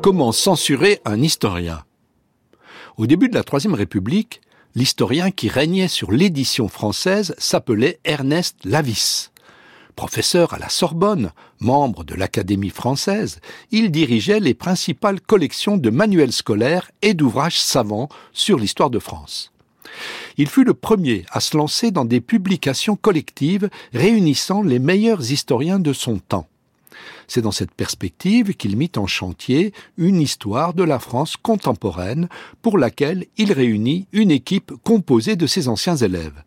Comment censurer un historien Au début de la Troisième République, l'historien qui régnait sur l'édition française s'appelait Ernest Lavis. Professeur à la Sorbonne, membre de l'Académie française, il dirigeait les principales collections de manuels scolaires et d'ouvrages savants sur l'histoire de France. Il fut le premier à se lancer dans des publications collectives réunissant les meilleurs historiens de son temps. C'est dans cette perspective qu'il mit en chantier une histoire de la France contemporaine pour laquelle il réunit une équipe composée de ses anciens élèves.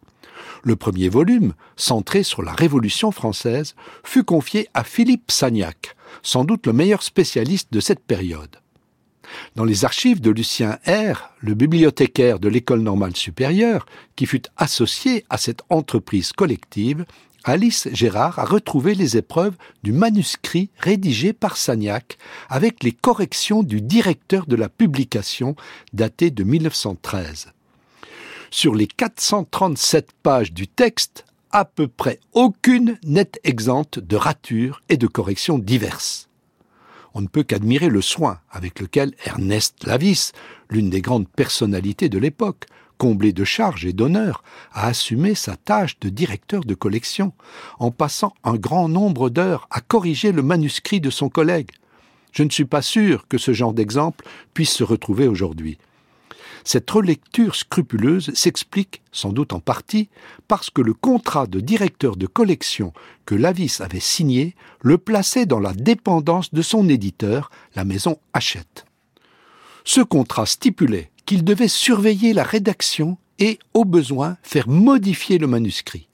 Le premier volume, centré sur la Révolution française, fut confié à Philippe Sagnac, sans doute le meilleur spécialiste de cette période. Dans les archives de Lucien R, le bibliothécaire de l'École normale supérieure, qui fut associé à cette entreprise collective, Alice Gérard a retrouvé les épreuves du manuscrit rédigé par Sagnac avec les corrections du directeur de la publication daté de 1913. Sur les 437 pages du texte, à peu près aucune n'est exempte de ratures et de corrections diverses. On ne peut qu'admirer le soin avec lequel Ernest Lavis, l'une des grandes personnalités de l'époque, comblé de charges et d'honneurs, a assumé sa tâche de directeur de collection, en passant un grand nombre d'heures à corriger le manuscrit de son collègue. Je ne suis pas sûr que ce genre d'exemple puisse se retrouver aujourd'hui. Cette relecture scrupuleuse s'explique, sans doute en partie, parce que le contrat de directeur de collection que Lavis avait signé le plaçait dans la dépendance de son éditeur, la maison Hachette. Ce contrat stipulait qu'il devait surveiller la rédaction et, au besoin, faire modifier le manuscrit.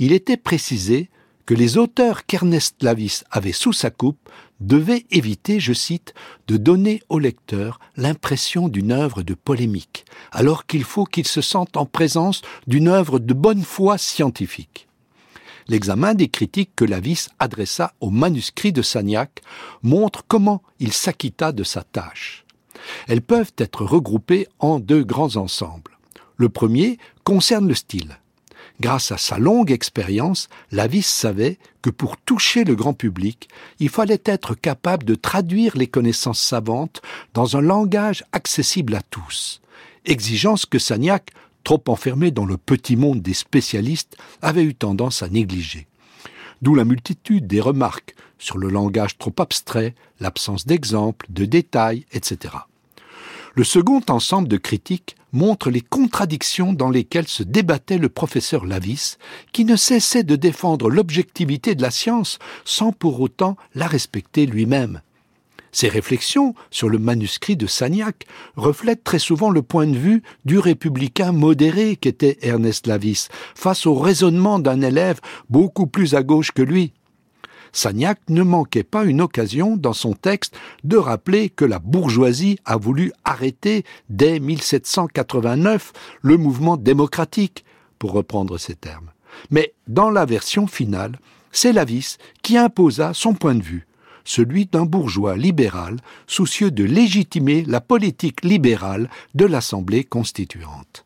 Il était précisé que les auteurs qu'Ernest Lavis avait sous sa coupe devaient éviter, je cite, de donner au lecteur l'impression d'une œuvre de polémique, alors qu'il faut qu'il se sente en présence d'une œuvre de bonne foi scientifique. L'examen des critiques que Lavis adressa au manuscrit de Sagnac montre comment il s'acquitta de sa tâche. Elles peuvent être regroupées en deux grands ensembles. Le premier concerne le style. Grâce à sa longue expérience, Lavis savait que pour toucher le grand public, il fallait être capable de traduire les connaissances savantes dans un langage accessible à tous. Exigence que Sagnac, trop enfermé dans le petit monde des spécialistes, avait eu tendance à négliger. D'où la multitude des remarques sur le langage trop abstrait, l'absence d'exemples, de détails, etc. Le second ensemble de critiques montre les contradictions dans lesquelles se débattait le professeur Lavis, qui ne cessait de défendre l'objectivité de la science sans pour autant la respecter lui-même. Ses réflexions sur le manuscrit de Sagnac reflètent très souvent le point de vue du républicain modéré qu'était Ernest Lavis face au raisonnement d'un élève beaucoup plus à gauche que lui. Sagnac ne manquait pas une occasion dans son texte de rappeler que la bourgeoisie a voulu arrêter dès 1789 le mouvement démocratique, pour reprendre ces termes. Mais dans la version finale, c'est Lavis qui imposa son point de vue, celui d'un bourgeois libéral soucieux de légitimer la politique libérale de l'Assemblée constituante.